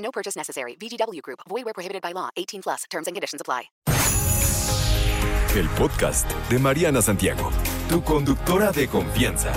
No purchase necessary. VGW Group. Void where prohibited by law. 18 plus. Terms and conditions apply. El podcast de Mariana Santiago, tu conductora de confianza.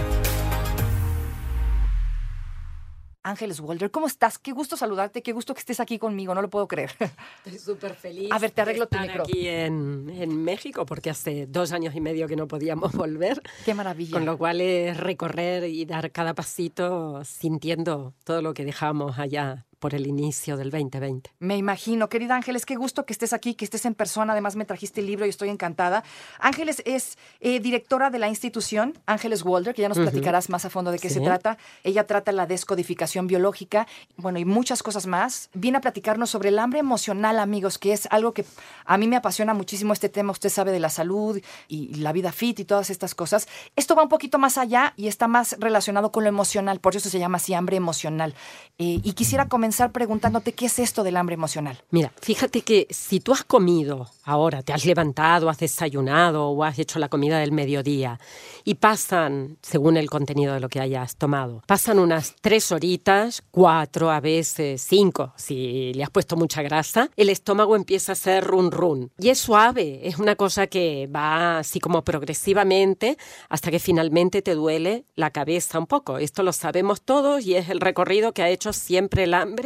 Ángeles Walder, ¿cómo estás? Qué gusto saludarte, qué gusto que estés aquí conmigo, no lo puedo creer. Estoy súper feliz. A ver, te arreglo de tu micro. aquí en, en México porque hace dos años y medio que no podíamos volver. Qué maravilla. Con lo cual es recorrer y dar cada pasito sintiendo todo lo que dejamos allá por el inicio del 2020. Me imagino, querida Ángeles, qué gusto que estés aquí, que estés en persona. Además, me trajiste el libro y estoy encantada. Ángeles es eh, directora de la institución, Ángeles Walder, que ya nos platicarás más a fondo de qué Sí. se trata. Ella trata la descodificación biológica, bueno, y muchas cosas más. Viene a platicarnos sobre el hambre emocional, amigos, que es algo que a mí me apasiona muchísimo este tema. Usted sabe de la salud y la vida fit y todas estas cosas. Esto va un poquito más allá y está más relacionado con lo emocional, por eso se llama así hambre emocional. Eh, y quisiera comenzar preguntándote qué es esto del hambre emocional. Mira, fíjate que si tú has comido ahora, te has levantado, has desayunado o has hecho la comida del mediodía y pasan, según el contenido de lo que hayas tomado, pasan unas tres horitas, cuatro, a veces cinco, si le has puesto mucha grasa, el estómago empieza a hacer run run. Y es suave, es una cosa que va así como progresivamente hasta que finalmente te duele la cabeza un poco. Esto lo sabemos todos y es el recorrido que ha hecho siempre el hambre,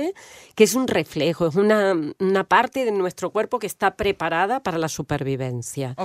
que es un reflejo, es una, una parte de nuestro cuerpo que está preparada para la supervivencia.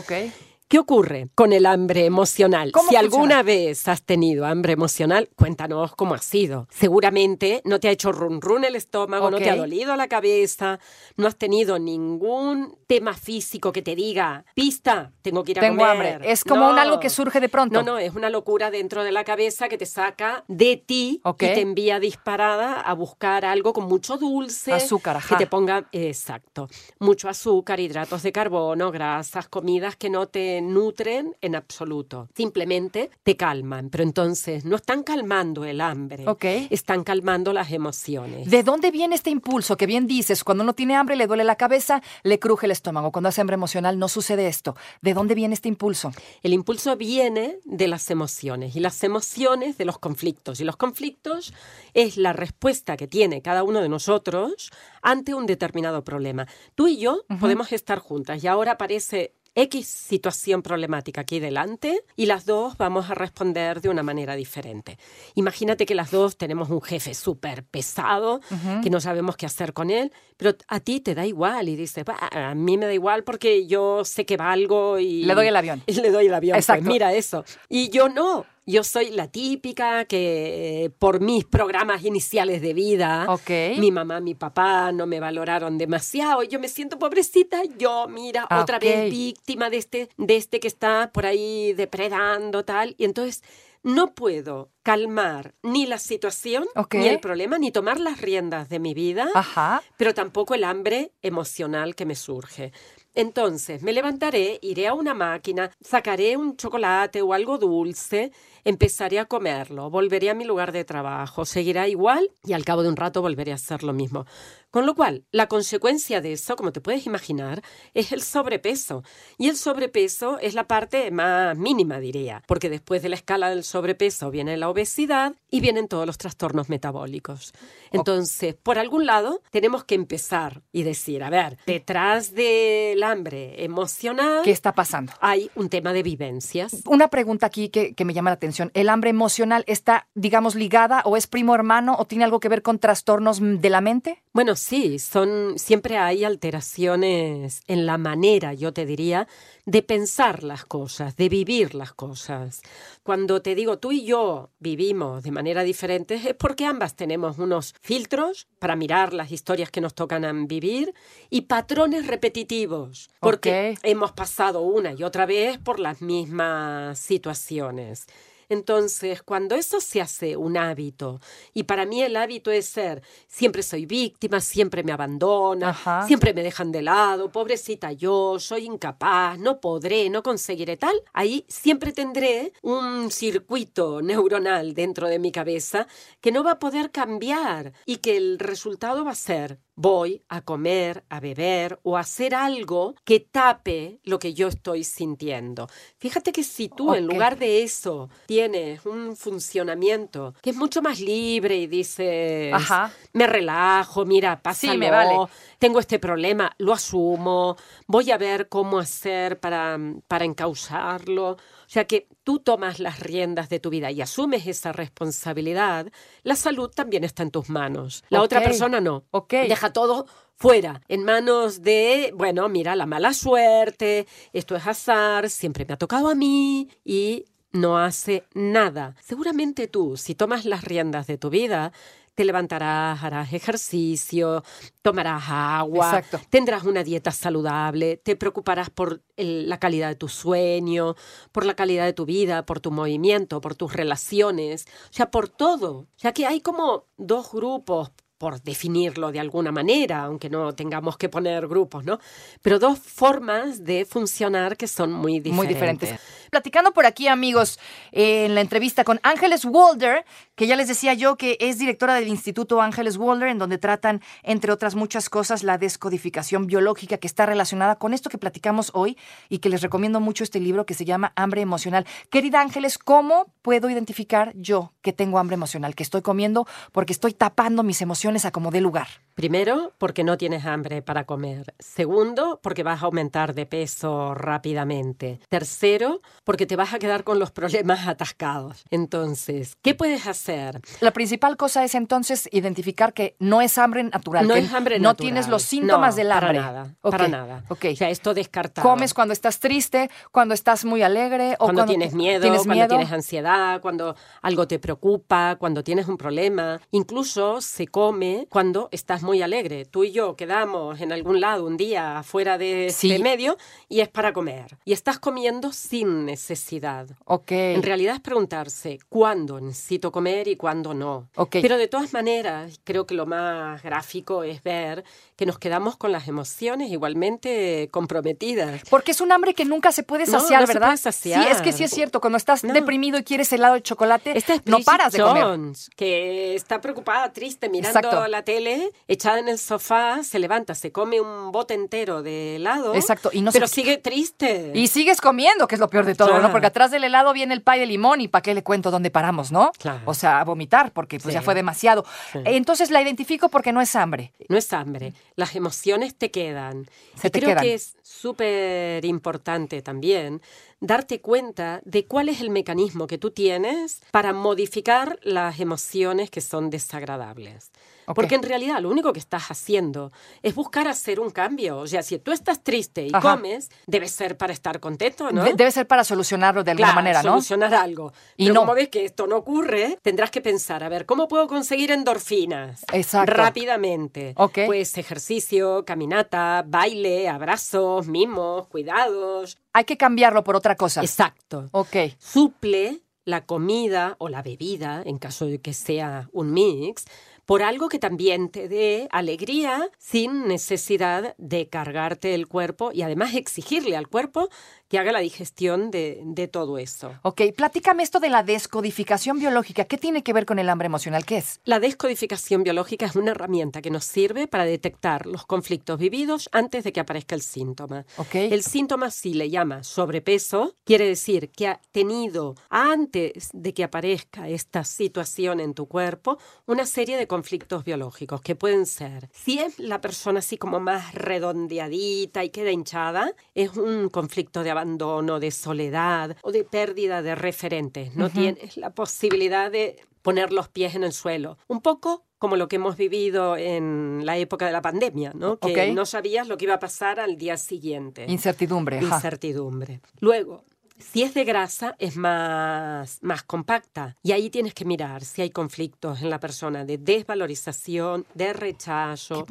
¿Qué ocurre con el hambre emocional? ¿Cómo Si funciona? alguna vez has tenido hambre emocional, cuéntanos cómo ha sido. Seguramente no te ha hecho run run el estómago, no te ha dolido la cabeza, no has tenido ningún tema físico que te diga, pista, tengo que ir a Tengo comer. hambre. Es como un algo que surge de pronto. No, no, es una locura dentro de la cabeza que te saca de ti Ok. y te envía disparada a buscar algo con mucho dulce. Azúcar, ajá. Que te ponga, exacto, mucho azúcar, hidratos de carbono, grasas, comidas que no te nutren en absoluto. Simplemente te calman, pero entonces no están calmando el hambre, Ok. están calmando las emociones. ¿De dónde viene este impulso que bien dices? Cuando uno tiene hambre le duele la cabeza, le cruje el estómago. Cuando hace hambre emocional no sucede esto. ¿De dónde viene este impulso? El impulso viene de las emociones y las emociones de los conflictos. Y los conflictos es la respuesta que tiene cada uno de nosotros ante un determinado problema. Tú y yo podemos estar juntas y ahora aparece X situación problemática aquí delante y las dos vamos a responder de una manera diferente. Imagínate que las dos tenemos un jefe súper pesado, que no sabemos qué hacer con él, pero a ti te da igual y dices, "Bah, a mí me da igual porque yo sé que valgo y... Le doy el avión. Y le doy el avión. pues Exacto. mira eso. Y yo no. Yo soy la típica que eh, por mis programas iniciales de vida, Ok. mi mamá, mi papá no me valoraron demasiado. Yo me siento pobrecita. Yo, mira, Ah, otra ok. vez víctima de este, de este que está por ahí depredando, tal. Y entonces no puedo calmar ni la situación, Ok. ni el problema, ni tomar las riendas de mi vida Ajá. pero tampoco el hambre emocional que me surge. Entonces, me levantaré, iré a una máquina, sacaré un chocolate o algo dulce, empezaré a comerlo, volveré a mi lugar de trabajo, seguirá igual y al cabo de un rato volveré a hacer lo mismo. Con lo cual, la consecuencia de eso, como te puedes imaginar, es el sobrepeso. Y el sobrepeso es la parte más mínima, diría, porque después de la escala del sobrepeso viene la obesidad y vienen todos los trastornos metabólicos. Entonces, por algún lado, tenemos que empezar y decir, a ver, detrás del hambre emocional ¿Qué está pasando? hay un tema de vivencias. Una pregunta aquí que, que me llama la atención. ¿El hambre emocional está, digamos, ligada o es primo hermano o tiene algo que ver con trastornos de la mente? Bueno, sí, son siempre hay alteraciones en la manera, yo te diría, de pensar las cosas, de vivir las cosas. Cuando te digo tú y yo vivimos de manera diferente es porque ambas tenemos unos filtros para mirar las historias que nos tocan a vivir y patrones repetitivos, porque hemos pasado una y otra vez por las mismas situaciones. Entonces, cuando eso se hace un hábito, y para mí el hábito es ser, siempre soy víctima, siempre me abandona, Ajá. siempre me dejan de lado, pobrecita yo, soy incapaz, no podré, no conseguiré tal, ahí siempre tendré un circuito neuronal dentro de mi cabeza que no va a poder cambiar y que el resultado va a ser voy a comer, a beber o a hacer algo que tape lo que yo estoy sintiendo. Fíjate que si tú en lugar de eso tienes un funcionamiento que es mucho más libre y dices, Ajá. me relajo, mira, pásalo, me vale. tengo este problema, lo asumo, voy a ver cómo hacer para, para encauzarlo. O sea que tú tomas las riendas de tu vida y asumes esa responsabilidad, la salud también está en tus manos. La otra persona no. Ok. Deja todo fuera, en manos de, bueno, mira, la mala suerte, esto es azar, siempre me ha tocado a mí y no hace nada. Seguramente tú, si tomas las riendas de tu vida, te levantarás, harás ejercicio, tomarás agua, Exacto. tendrás una dieta saludable, te preocuparás por el- la calidad de tu sueño, por la calidad de tu vida, por tu movimiento, por tus relaciones, o sea, por todo. O sea, que hay como dos grupos por definirlo de alguna manera, aunque no tengamos que poner grupos, ¿no? Pero dos formas de funcionar que son muy diferentes. Muy diferentes. Platicando por aquí, amigos, eh, en la entrevista con Ángeles Walder, que ya les decía yo que es directora del Instituto Ángeles Walder, en donde tratan, entre otras muchas cosas, la descodificación biológica que está relacionada con esto que platicamos hoy y que les recomiendo mucho este libro que se llama Hambre Emocional. Querida Ángeles, ¿cómo puedo identificar yo que tengo hambre emocional, que estoy comiendo porque estoy tapando mis emociones a como lugar? Primero, porque no tienes hambre para comer. Segundo, porque vas a aumentar de peso rápidamente. Tercero, porque te vas a quedar con los problemas atascados. Entonces, ¿qué puedes hacer? La principal cosa es entonces identificar que no es hambre natural. No que es hambre No natural. tienes los síntomas No, del hambre. Para nada, Ok, para nada. ok. O sea, esto descartado. Comes cuando estás triste, cuando estás muy alegre o cuando, tienes miedo, tienes cuando miedo. tienes ansiedad, cuando algo te preocupa, cuando tienes un problema. Incluso se come cuando estás muy alegre. Tú y yo quedamos en algún lado un día afuera de este Sí. medio y es para comer. Y estás comiendo sin necesidad. Ok. En realidad es preguntarse cuándo necesito comer y cuándo no. Ok. Pero de todas maneras, creo que lo más gráfico es ver que nos quedamos con las emociones igualmente comprometidas. Porque es un hambre que nunca se puede No, saciar, no se ¿verdad? puede saciar. Sí, es que sí es cierto. Cuando estás No. deprimido y quieres helado de chocolate, Esta es no paras de comer. Jones, que está preocupada, triste, mirando Exacto. la tele, echada en el sofá, se levanta, se come un bote entero de helado. Exacto, y no se- pero sigue triste. Y sigues comiendo, que es lo peor de todo, Claro. ¿no? Porque atrás del helado viene el pay de limón y ¿para qué le cuento dónde paramos, no? Claro. O sea, a vomitar, porque pues Sí. ya fue demasiado. Sí. Entonces la identifico porque no es hambre. No es hambre, las emociones te quedan. Se y te creo quedan. que es súper importante también darte cuenta de cuál es el mecanismo que tú tienes para modificar las emociones que son desagradables. Porque en realidad lo único que estás haciendo es buscar hacer un cambio. O sea, si tú estás triste y Ajá. comes, debe ser para estar contento, ¿no? De- debe ser para solucionarlo de alguna Claro, manera, ¿no? solucionar algo. Y Pero no. como ves que esto no ocurre, tendrás que pensar, a ver, ¿cómo puedo conseguir endorfinas? Exacto. Rápidamente. Ok. Pues ejercicio, caminata, baile, abrazos, mimos, cuidados. Hay que cambiarlo por otra cosa. Exacto. Ok. Suple la comida o la bebida, en caso de que sea un mix, por algo que también te dé alegría sin necesidad de cargarte el cuerpo y además exigirle al cuerpo que haga la digestión de, de todo eso. Ok, platícame esto de la descodificación biológica. ¿Qué tiene que ver con el hambre emocional? ¿Qué es? La descodificación biológica es una herramienta que nos sirve para detectar los conflictos vividos antes de que aparezca el síntoma. Ok. El síntoma, si le llama sobrepeso, quiere decir que ha tenido antes de que aparezca esta situación en tu cuerpo una serie de conflictos biológicos que pueden ser, si es la persona así como más redondeadita y queda hinchada, es un conflicto de abandono, de soledad o de pérdida de referentes. No tienes la posibilidad de poner los pies en el suelo. Un poco como lo que hemos vivido en la época de la pandemia, ¿no? Que no sabías lo que iba a pasar al día siguiente. Incertidumbre. ajá. Incertidumbre. Luego, Si es de grasa, es más, más compacta. Y ahí tienes que mirar si hay conflictos en la persona de desvalorización, de rechazo,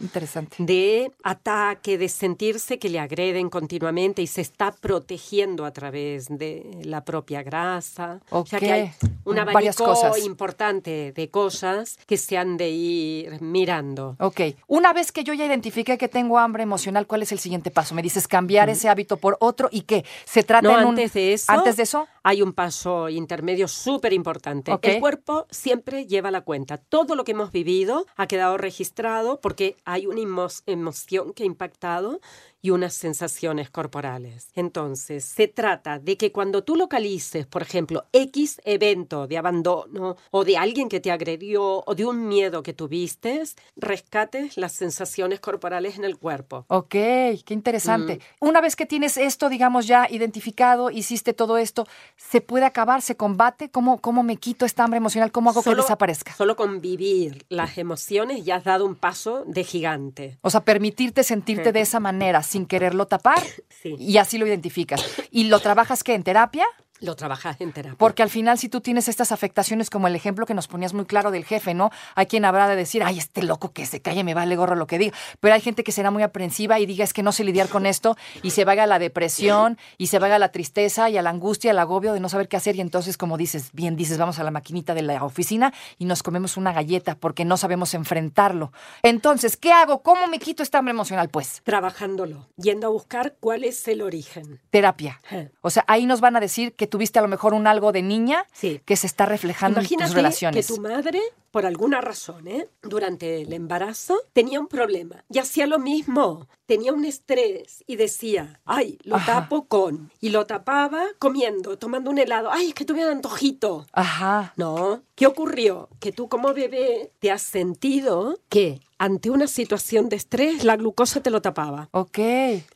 de ataque, de sentirse que le agreden continuamente y se está protegiendo a través de la propia grasa. O sea que hay un Varias abanico cosas. importante de cosas que se han de ir mirando. Ok. Una vez que yo ya identifiqué que tengo hambre emocional, ¿cuál es el siguiente paso? Me dices cambiar ese hábito por otro y qué? ¿Se trata No, en un- antes de eso. Antes de eso. Hay un paso intermedio súper importante. Ok. El cuerpo siempre lleva la cuenta. Todo lo que hemos vivido ha quedado registrado porque hay una emo- emoción que ha impactado y unas sensaciones corporales. Entonces, se trata de que cuando tú localices, por ejemplo, X evento de abandono o de alguien que te agredió o de un miedo que tuviste, rescates las sensaciones corporales en el cuerpo. Ok, qué interesante. Una vez que tienes esto, digamos, ya identificado, hiciste todo esto, ¿se puede acabar? ¿Se combate? ¿Cómo, cómo me quito esta hambre emocional? ¿Cómo hago que desaparezca? Solo convivir las emociones ya has dado un paso de gigante. O sea, permitirte sentirte de esa manera sin quererlo tapar Sí. y así lo identificas. ¿Y lo trabajas qué? ¿En terapia? Lo trabajas en terapia. Porque al final, si tú tienes estas afectaciones, como el ejemplo que nos ponías muy claro del jefe, ¿no? Hay quien habrá de decir, ay, este loco que se calle, me vale gorro lo que diga. Pero hay gente que será muy aprensiva y diga, es que no sé lidiar con esto, y se vaya a la depresión, y se vaya a la tristeza, y a la angustia, al agobio de no saber qué hacer. Y entonces, como dices, bien dices, vamos a la maquinita de la oficina y nos comemos una galleta porque no sabemos enfrentarlo. Entonces, ¿qué hago? ¿Cómo me quito esta hambre emocional? Pues, Trabajándolo, yendo a buscar cuál es el origen. terapia. O sea, ahí nos van a decir que tuviste a lo mejor un algo de niña Sí. que se está reflejando en tus relaciones. que tu madre, por alguna razón, ¿eh? durante el embarazo, tenía un problema y hacía lo mismo. Tenía un estrés y decía, ay, lo Ajá. tapo con. Y lo tapaba comiendo, tomando un helado. Ay, es que tuve un antojito. Ajá. No. ¿Qué ocurrió? Que tú como bebé te has sentido que ante una situación de estrés la glucosa te lo tapaba. Ok.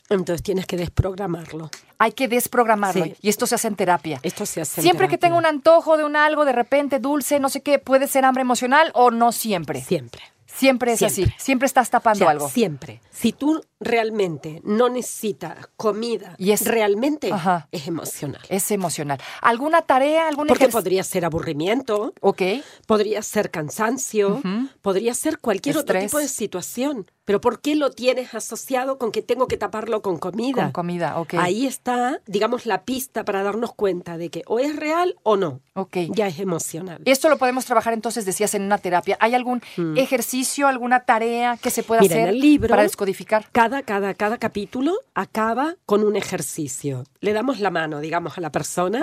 Entonces tienes que desprogramarlo. Hay que desprogramarlo. Sí. Y esto se hace en terapia. Esto se hace en Siempre que tenga un antojo de un algo, de repente dulce, no sé qué, puede ser hambre emocional o no siempre. Siempre. Siempre es Siempre. así. Siempre estás tapando O sea, algo. Siempre. Si tú realmente no necesitas comida, Y es- realmente Ajá. es emocional. Es emocional. ¿Alguna tarea? ¿Algún Porque podría ser aburrimiento, Ok. podría ser cansancio, podría ser cualquier otro tipo de situación. Pero ¿por qué lo tienes asociado con que tengo que taparlo con comida? Con comida, ok. Ahí está, digamos, la pista para darnos cuenta de que o es real o no. Ok. Ya es emocional. Esto lo podemos trabajar entonces, decías, en una terapia. ¿Hay algún ejercicio, alguna tarea que se pueda Mm. Mira, hacer en el libro, para descodificar? Cada, cada, cada capítulo acaba con un ejercicio. Le damos la mano, digamos, a la persona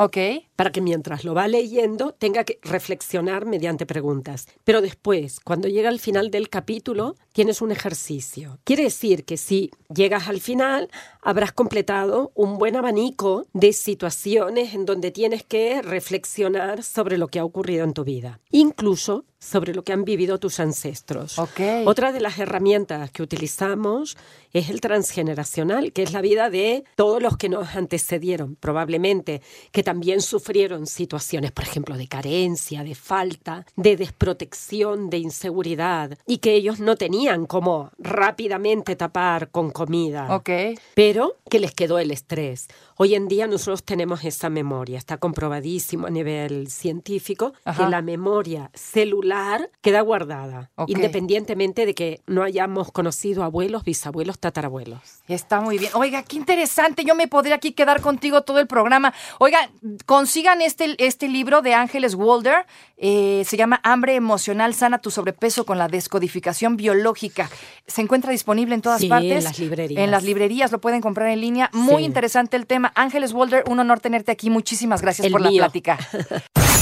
para que mientras lo va leyendo tenga que reflexionar mediante preguntas. Pero después, cuando llega al final del capítulo, tienes un ejercicio. Quiere decir que si llegas al final, habrás completado un buen abanico de situaciones en donde tienes que reflexionar sobre lo que ha ocurrido en tu vida, incluso sobre lo que han vivido tus ancestros. Ok. Otra de las herramientas que utilizamos es el transgeneracional, que es la vida de todos los que nos antecedieron, probablemente, que también sufrieron situaciones, por ejemplo, de carencia, de falta, de desprotección, de inseguridad, y que ellos no tenían como rápidamente tapar con comida Ok. pero que les quedó el estrés. Hoy en día nosotros tenemos esa memoria, está comprobadísimo a nivel científico Ajá. que la memoria celular queda guardada, independientemente de que no hayamos conocido abuelos, bisabuelos, tatarabuelos. Está muy bien. Oiga, qué interesante. Yo me podría aquí quedar contigo todo el programa. Oiga, consigan este, este libro de Ángeles Walder. eh, se llama Hambre Emocional Sana tu sobrepeso con la descodificación biológica. Se encuentra disponible en todas Sí, partes. en las librerías. En las librerías lo pueden comprar en línea. Muy Sí. interesante el tema. Ángeles Walder, un honor tenerte aquí. Muchísimas gracias El por la plática.